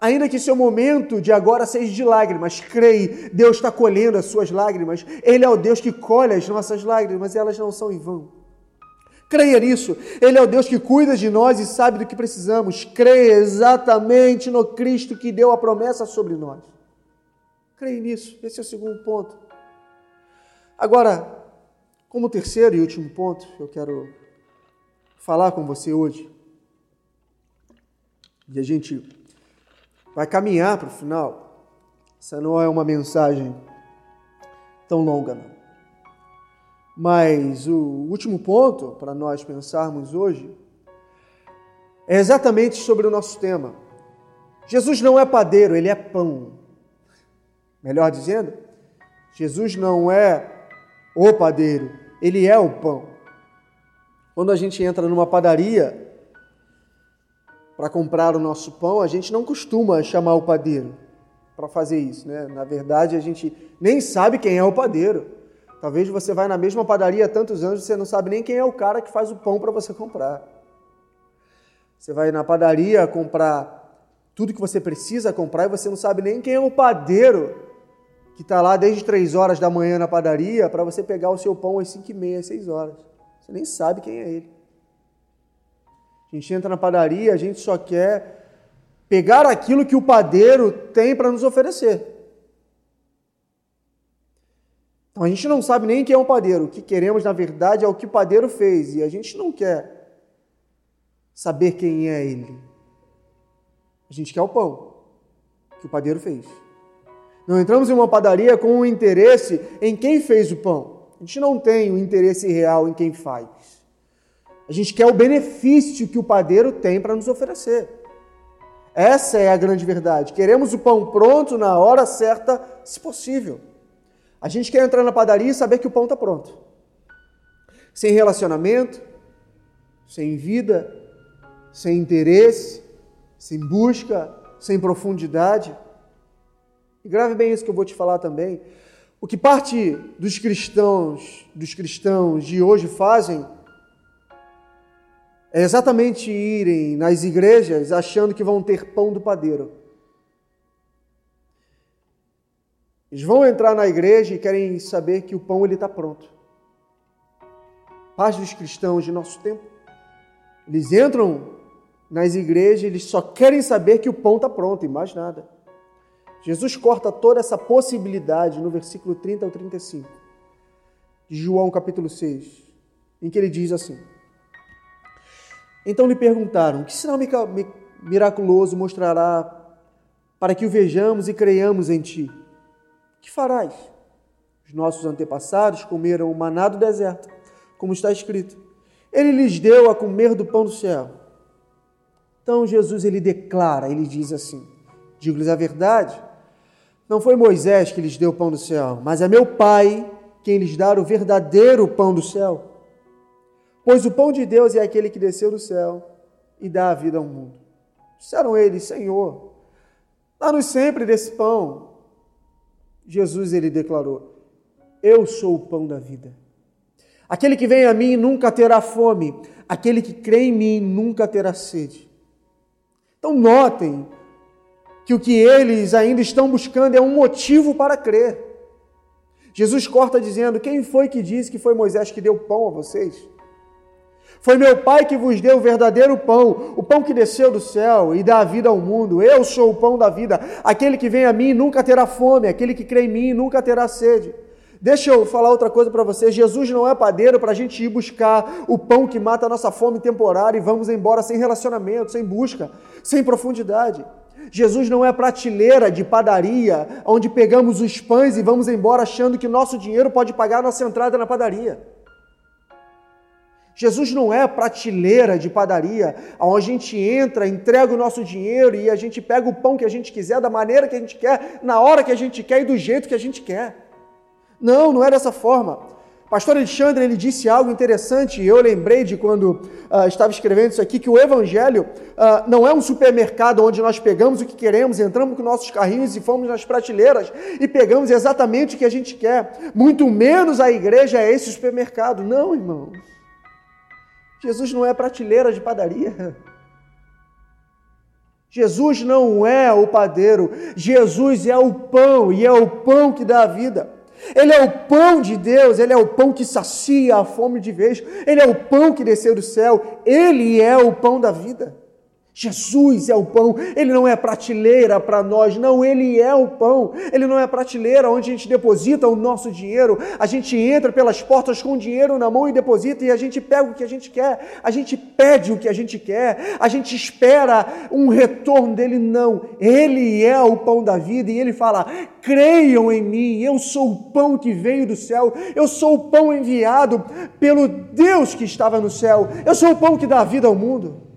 S1: Ainda que seu momento de agora seja de lágrimas, creia, Deus está colhendo as suas lágrimas. Ele é o Deus que colhe as nossas lágrimas, e elas não são em vão. Creia nisso. Ele é o Deus que cuida de nós e sabe do que precisamos. Creia exatamente no Cristo que deu a promessa sobre nós. Creia nisso. Esse é o segundo ponto. Agora, como terceiro e último ponto, eu quero falar com você hoje. E a gente vai caminhar para o final. Essa não é uma mensagem tão longa, não. Mas o último ponto para nós pensarmos hoje é exatamente sobre o nosso tema. Jesus não é padeiro, ele é pão. Melhor dizendo, Jesus não é o padeiro, ele é o pão. Quando a gente entra numa padaria, para comprar o nosso pão, a gente não costuma chamar o padeiro para fazer isso, né? Na verdade, a gente nem sabe quem é o padeiro. Talvez você vai na mesma padaria há tantos anos e você não sabe nem quem é o cara que faz o pão para você comprar. Você vai na padaria comprar tudo que você precisa comprar e você não sabe nem quem é o padeiro que está lá desde três horas da manhã na padaria para você pegar o seu pão às cinco e meia, seis horas. Você nem sabe quem é ele. A gente entra na padaria, a gente só quer pegar aquilo que o padeiro tem para nos oferecer. Então a gente não sabe nem quem é o padeiro. O que queremos, na verdade, é o que o padeiro fez. E a gente não quer saber quem é ele. A gente quer o pão que o padeiro fez. Não entramos em uma padaria com o um interesse em quem fez o pão. A gente não tem o um interesse real em quem faz. A gente quer o benefício que o padeiro tem para nos oferecer. Essa é a grande verdade. Queremos o pão pronto na hora certa, se possível. A gente quer entrar na padaria e saber que o pão está pronto. Sem relacionamento, sem vida, sem interesse, sem busca, sem profundidade. E grave bem isso que eu vou te falar também. O que parte dos cristãos, dos cristãos de hoje fazem é exatamente irem nas igrejas achando que vão ter pão do padeiro. Eles vão entrar na igreja e querem saber que o pão ele está pronto. Parte dos cristãos de nosso tempo, eles entram nas igrejas, eles só querem saber que o pão está pronto e mais nada. Jesus corta toda essa possibilidade no versículo 30 ao 35 de João capítulo 6, em que ele diz assim: então lhe perguntaram: Que sinal miraculoso mostrará para que o vejamos e creiamos em ti? Que farás? Os nossos antepassados comeram o maná do deserto, como está escrito. Ele lhes deu a comer do pão do céu. Então Jesus ele declara, ele diz assim: Digo-lhes a verdade, não foi Moisés que lhes deu o pão do céu, mas é meu Pai quem lhes dá o verdadeiro pão do céu. Pois o pão de Deus é aquele que desceu do céu e dá a vida ao mundo. Disseram eles, Senhor, dá-nos sempre desse pão. Jesus ele declarou: Eu sou o pão da vida. Aquele que vem a mim nunca terá fome, aquele que crê em mim nunca terá sede. Então notem que o que eles ainda estão buscando é um motivo para crer. Jesus corta dizendo: Quem foi que disse que foi Moisés que deu pão a vocês? Foi meu Pai que vos deu o verdadeiro pão, o pão que desceu do céu e dá a vida ao mundo. Eu sou o pão da vida. Aquele que vem a mim nunca terá fome, aquele que crê em mim nunca terá sede. Deixa eu falar outra coisa para você. Jesus não é padeiro para a gente ir buscar o pão que mata a nossa fome temporária e vamos embora sem relacionamento, sem busca, sem profundidade. Jesus não é prateleira de padaria, onde pegamos os pães e vamos embora achando que nosso dinheiro pode pagar nossa entrada na padaria. Jesus não é prateleira de padaria, onde a gente entra, entrega o nosso dinheiro e a gente pega o pão que a gente quiser, da maneira que a gente quer, na hora que a gente quer e do jeito que a gente quer. Não, não é dessa forma. Pastor Alexandre ele disse algo interessante, e eu lembrei de quando uh, estava escrevendo isso aqui, que o Evangelho uh, não é um supermercado onde nós pegamos o que queremos, entramos com nossos carrinhos e fomos nas prateleiras e pegamos exatamente o que a gente quer. Muito menos a igreja é esse supermercado. Não, irmãos. Jesus não é prateleira de padaria. Jesus não é o padeiro, Jesus é o pão e é o pão que dá a vida. Ele é o pão de Deus, ele é o pão que sacia a fome de vez, ele é o pão que desceu do céu, ele é o pão da vida. Jesus é o pão, ele não é prateleira para nós, não, ele é o pão. Ele não é prateleira onde a gente deposita o nosso dinheiro, a gente entra pelas portas com o dinheiro na mão e deposita e a gente pega o que a gente quer, a gente pede o que a gente quer, a gente espera um retorno dele, não. Ele é o pão da vida e ele fala: creiam em mim, eu sou o pão que veio do céu, eu sou o pão enviado pelo Deus que estava no céu, eu sou o pão que dá vida ao mundo.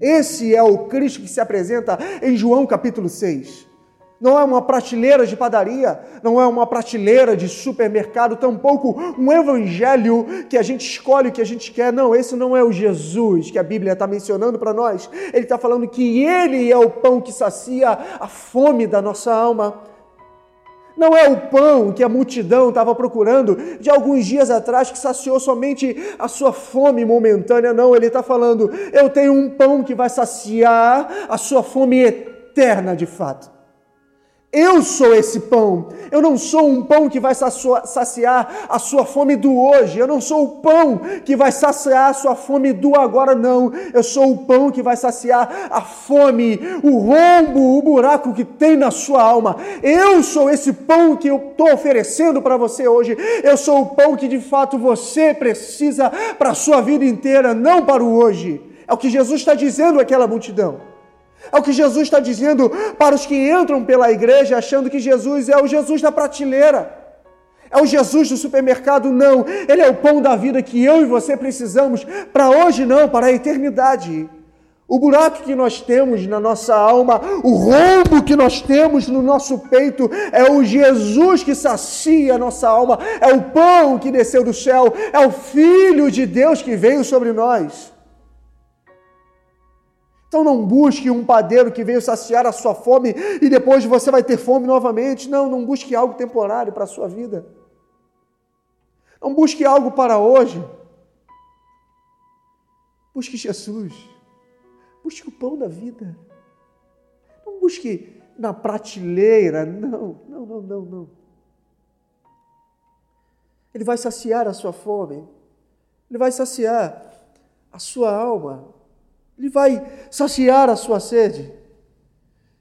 S1: Esse é o Cristo que se apresenta em João capítulo 6. Não é uma prateleira de padaria, não é uma prateleira de supermercado, tampouco um evangelho que a gente escolhe o que a gente quer. Não, esse não é o Jesus que a Bíblia está mencionando para nós. Ele está falando que Ele é o pão que sacia a fome da nossa alma. Não é o pão que a multidão estava procurando de alguns dias atrás que saciou somente a sua fome momentânea, não. Ele está falando: eu tenho um pão que vai saciar a sua fome eterna de fato. Eu sou esse pão. Eu não sou um pão que vai saciar a sua fome do hoje. Eu não sou o pão que vai saciar a sua fome do agora, não. Eu sou o pão que vai saciar a fome, o rombo, o buraco que tem na sua alma. Eu sou esse pão que eu estou oferecendo para você hoje. Eu sou o pão que de fato você precisa para a sua vida inteira, não para o hoje. É o que Jesus está dizendo àquela multidão. É o que Jesus está dizendo para os que entram pela igreja achando que Jesus é o Jesus da prateleira. É o Jesus do supermercado, não. Ele é o pão da vida que eu e você precisamos para hoje, não, para a eternidade. O buraco que nós temos na nossa alma, o rombo que nós temos no nosso peito, é o Jesus que sacia a nossa alma, é o pão que desceu do céu, é o Filho de Deus que veio sobre nós. Então não busque um padeiro que veio saciar a sua fome e depois você vai ter fome novamente. Não, não busque algo temporário para a sua vida. Não busque algo para hoje. Busque Jesus. Busque o pão da vida. Não busque na prateleira. Não, não, não, não, não. Ele vai saciar a sua fome. Ele vai saciar a sua alma. Ele vai saciar a sua sede.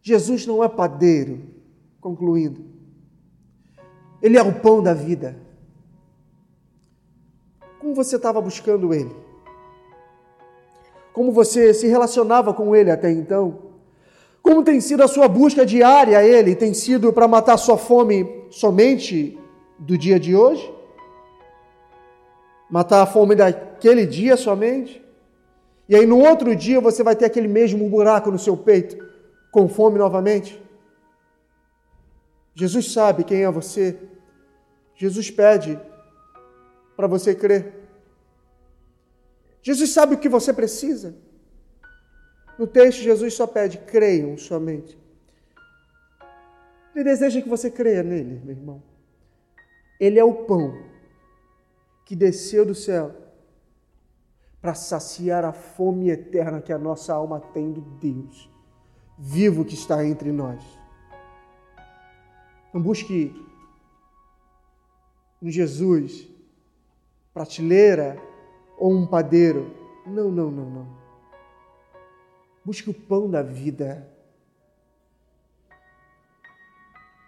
S1: Jesus não é padeiro, concluindo. Ele é o pão da vida. Como você estava buscando Ele? Como você se relacionava com Ele até então? Como tem sido a sua busca diária a Ele? Tem sido para matar sua fome somente do dia de hoje? Matar a fome daquele dia somente? E aí no outro dia você vai ter aquele mesmo buraco no seu peito, com fome novamente. Jesus sabe quem é você. Jesus pede para você crer. Jesus sabe o que você precisa. No texto, Jesus só pede: creiam somente. Ele deseja que você creia nele, meu irmão. Ele é o pão que desceu do céu para saciar a fome eterna que a nossa alma tem do Deus vivo que está entre nós. Não busque um Jesus, prateleira ou um padeiro. Não, não, não, não. Busque o pão da vida.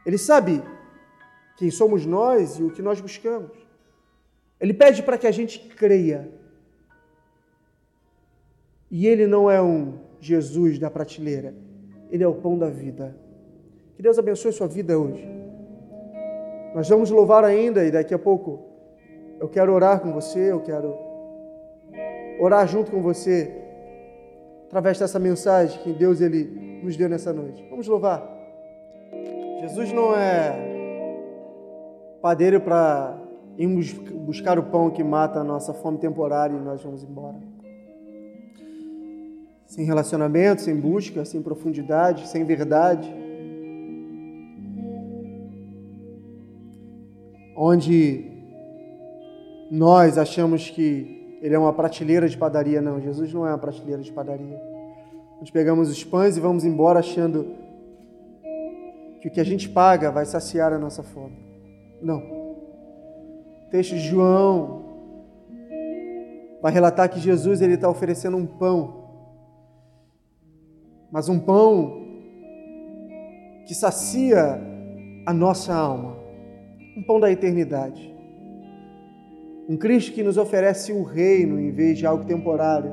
S1: Ele sabe quem somos nós e o que nós buscamos. Ele pede para que a gente creia e ele não é um Jesus da prateleira, ele é o pão da vida. Que Deus abençoe sua vida hoje. Nós vamos louvar ainda e daqui a pouco eu quero orar com você, eu quero orar junto com você através dessa mensagem que Deus ele nos deu nessa noite. Vamos louvar. Jesus não é padeiro para Irmos buscar o pão que mata a nossa fome temporária e nós vamos embora. Sem relacionamento, sem busca, sem profundidade, sem verdade. Onde nós achamos que ele é uma prateleira de padaria. Não, Jesus não é uma prateleira de padaria. Nós pegamos os pães e vamos embora achando que o que a gente paga vai saciar a nossa fome. Não. O texto de João vai relatar que Jesus ele está oferecendo um pão, mas um pão que sacia a nossa alma, um pão da eternidade. Um Cristo que nos oferece o reino em vez de algo temporário.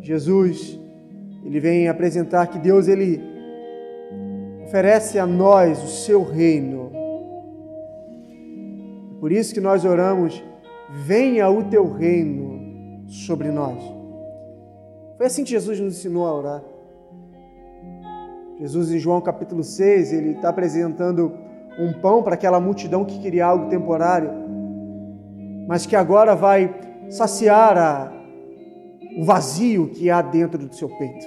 S1: Jesus, ele vem apresentar que Deus ele oferece a nós o seu reino. Por isso que nós oramos: venha o teu reino sobre nós. Foi assim que Jesus nos ensinou a orar. Jesus, em João capítulo 6, ele está apresentando um pão para aquela multidão que queria algo temporário mas que agora vai saciar a, o vazio que há dentro do seu peito.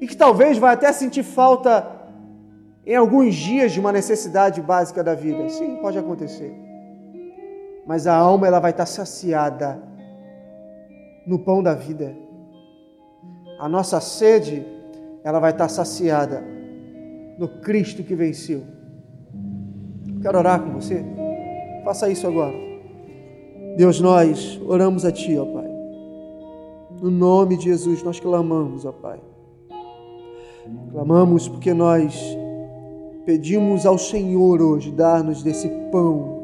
S1: E que talvez vai até sentir falta em alguns dias de uma necessidade básica da vida. Sim, pode acontecer. Mas a alma ela vai estar saciada no pão da vida. A nossa sede ela vai estar saciada no Cristo que venceu. Quero orar com você. Faça isso agora. Deus, nós oramos a Ti, ó Pai. No nome de Jesus nós clamamos, ó Pai. Clamamos porque nós pedimos ao Senhor hoje dar-nos desse pão.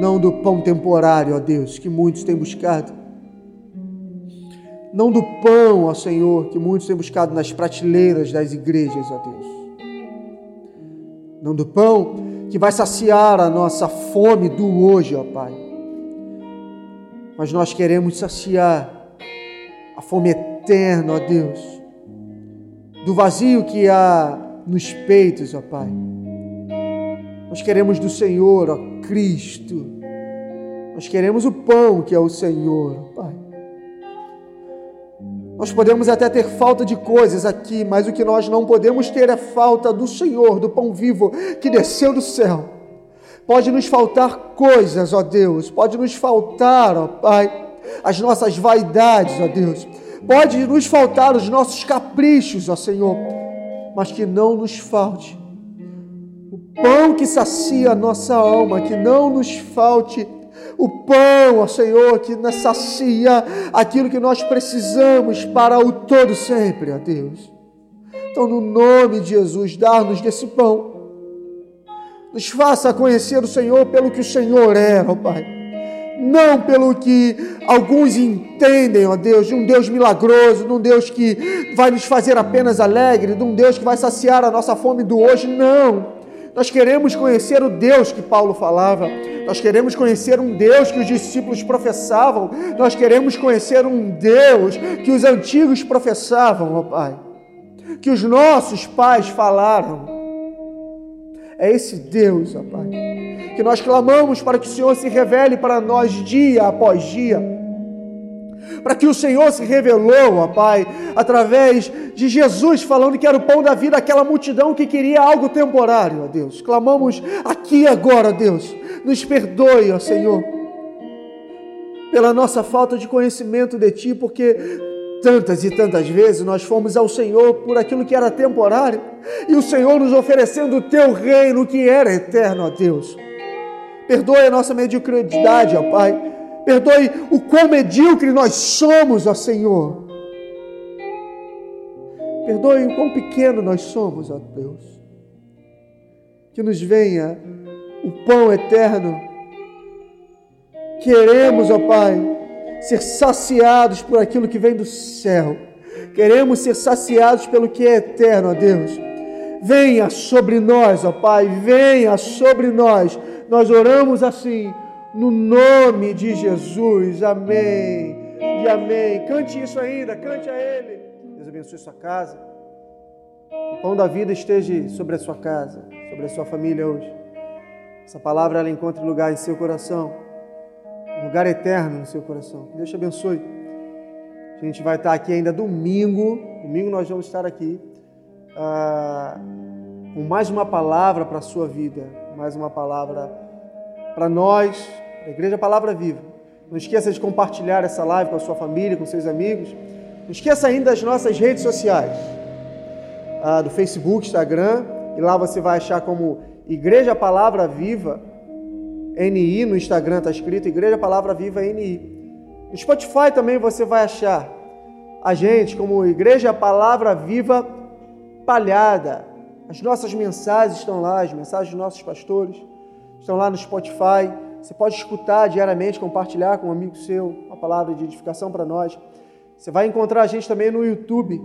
S1: Não do pão temporário, ó Deus, que muitos têm buscado. Não do pão, ó Senhor, que muitos têm buscado nas prateleiras das igrejas, ó Deus. Não do pão que vai saciar a nossa fome do hoje, ó Pai. Mas nós queremos saciar a fome eterna, ó Deus, do vazio que há nos peitos, ó Pai. Nós queremos do Senhor, ó Cristo. Nós queremos o pão que é o Senhor, Pai. Nós podemos até ter falta de coisas aqui, mas o que nós não podemos ter é falta do Senhor, do pão vivo que desceu do céu. Pode nos faltar coisas, ó Deus, pode nos faltar, ó Pai, as nossas vaidades, ó Deus. Pode nos faltar os nossos caprichos, ó Senhor, mas que não nos falte o pão que sacia a nossa alma, que não nos falte o pão, ó Senhor, que nos sacia aquilo que nós precisamos para o todo sempre, ó Deus. Então, no nome de Jesus, dá-nos desse pão. Nos faça conhecer o Senhor pelo que o Senhor é, ó Pai. Não pelo que alguns entendem, ó Deus, de um Deus milagroso, de um Deus que vai nos fazer apenas alegre, de um Deus que vai saciar a nossa fome do hoje. Não nós queremos conhecer o Deus que Paulo falava. Nós queremos conhecer um Deus que os discípulos professavam. Nós queremos conhecer um Deus que os antigos professavam, ó Pai. Que os nossos pais falaram. É esse Deus, ó Pai, que nós clamamos para que o Senhor se revele para nós dia após dia para que o Senhor se revelou, ó Pai, através de Jesus falando que era o pão da vida aquela multidão que queria algo temporário, ó Deus. Clamamos aqui agora, Deus, nos perdoe, ó Senhor, pela nossa falta de conhecimento de Ti, porque tantas e tantas vezes nós fomos ao Senhor por aquilo que era temporário e o Senhor nos oferecendo o Teu reino que era eterno, ó Deus. Perdoe a nossa mediocridade, ó Pai Perdoe o quão medíocre nós somos, ó Senhor. Perdoe o quão pequeno nós somos, ó Deus. Que nos venha o pão eterno. Queremos, ó Pai, ser saciados por aquilo que vem do céu. Queremos ser saciados pelo que é eterno, ó Deus. Venha sobre nós, ó Pai, venha sobre nós. Nós oramos assim no nome de Jesus. Amém. E amém. Cante isso ainda, cante a Ele. Deus abençoe sua casa. Que o pão da vida esteja sobre a sua casa. sobre a sua família hoje. Essa palavra ela encontra lugar em seu coração, um lugar eterno no seu coração. Que Deus te abençoe. A gente vai estar aqui ainda domingo. Domingo nós vamos estar aqui ah, com mais uma palavra para a sua vida, mais uma palavra para nós, a Igreja Palavra Viva. Não esqueça de compartilhar essa live com a sua família, com seus amigos. Não esqueça ainda das nossas redes sociais, ah, do Facebook, Instagram, e lá você vai achar como Igreja Palavra Viva NI, no Instagram está escrito Igreja Palavra Viva NI. No Spotify também você vai achar a gente como Igreja Palavra Viva Palhada. As nossas mensagens estão lá, as mensagens dos nossos pastores estão lá no Spotify. Você pode escutar diariamente, compartilhar com um amigo seu uma palavra de edificação para nós. Você vai encontrar a gente também no YouTube,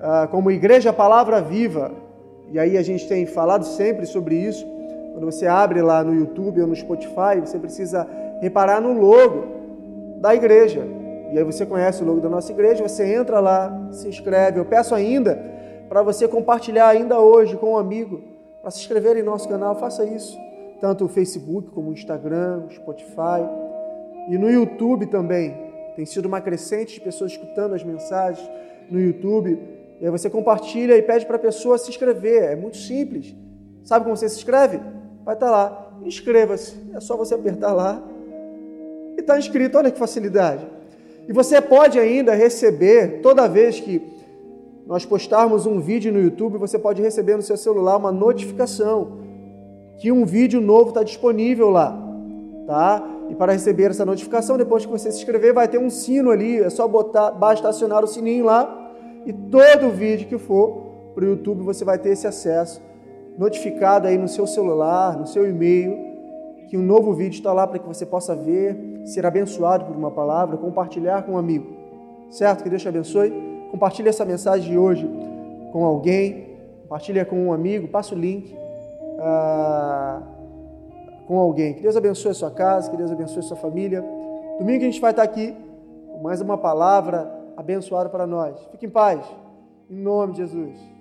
S1: ah, como Igreja Palavra Viva. E aí a gente tem falado sempre sobre isso. Quando você abre lá no YouTube ou no Spotify, você precisa reparar no logo da igreja. E aí você conhece o logo da nossa igreja, você entra lá, se inscreve. Eu peço ainda para você compartilhar ainda hoje com um amigo, para se inscrever em nosso canal, faça isso. Tanto o Facebook como o Instagram, o Spotify e no YouTube também. Tem sido uma crescente de pessoas escutando as mensagens no YouTube. E aí você compartilha e pede para a pessoa se inscrever. É muito simples. Sabe como você se inscreve? Vai estar tá lá. Inscreva-se. É só você apertar lá e está inscrito. Olha que facilidade. E você pode ainda receber, toda vez que nós postarmos um vídeo no YouTube, você pode receber no seu celular uma notificação que um vídeo novo está disponível lá, tá? E para receber essa notificação, depois que você se inscrever, vai ter um sino ali, é só botar, basta acionar o sininho lá e todo vídeo que for para o YouTube você vai ter esse acesso notificado aí no seu celular, no seu e-mail, que um novo vídeo está lá para que você possa ver, ser abençoado por uma palavra, compartilhar com um amigo. Certo? Que Deus te abençoe. Compartilhe essa mensagem de hoje com alguém, compartilhe com um amigo, passa o link ah, com alguém. Que Deus abençoe a sua casa, que Deus abençoe a sua família. Domingo a gente vai estar aqui com mais uma palavra abençoada para nós. Fique em paz, em nome de Jesus.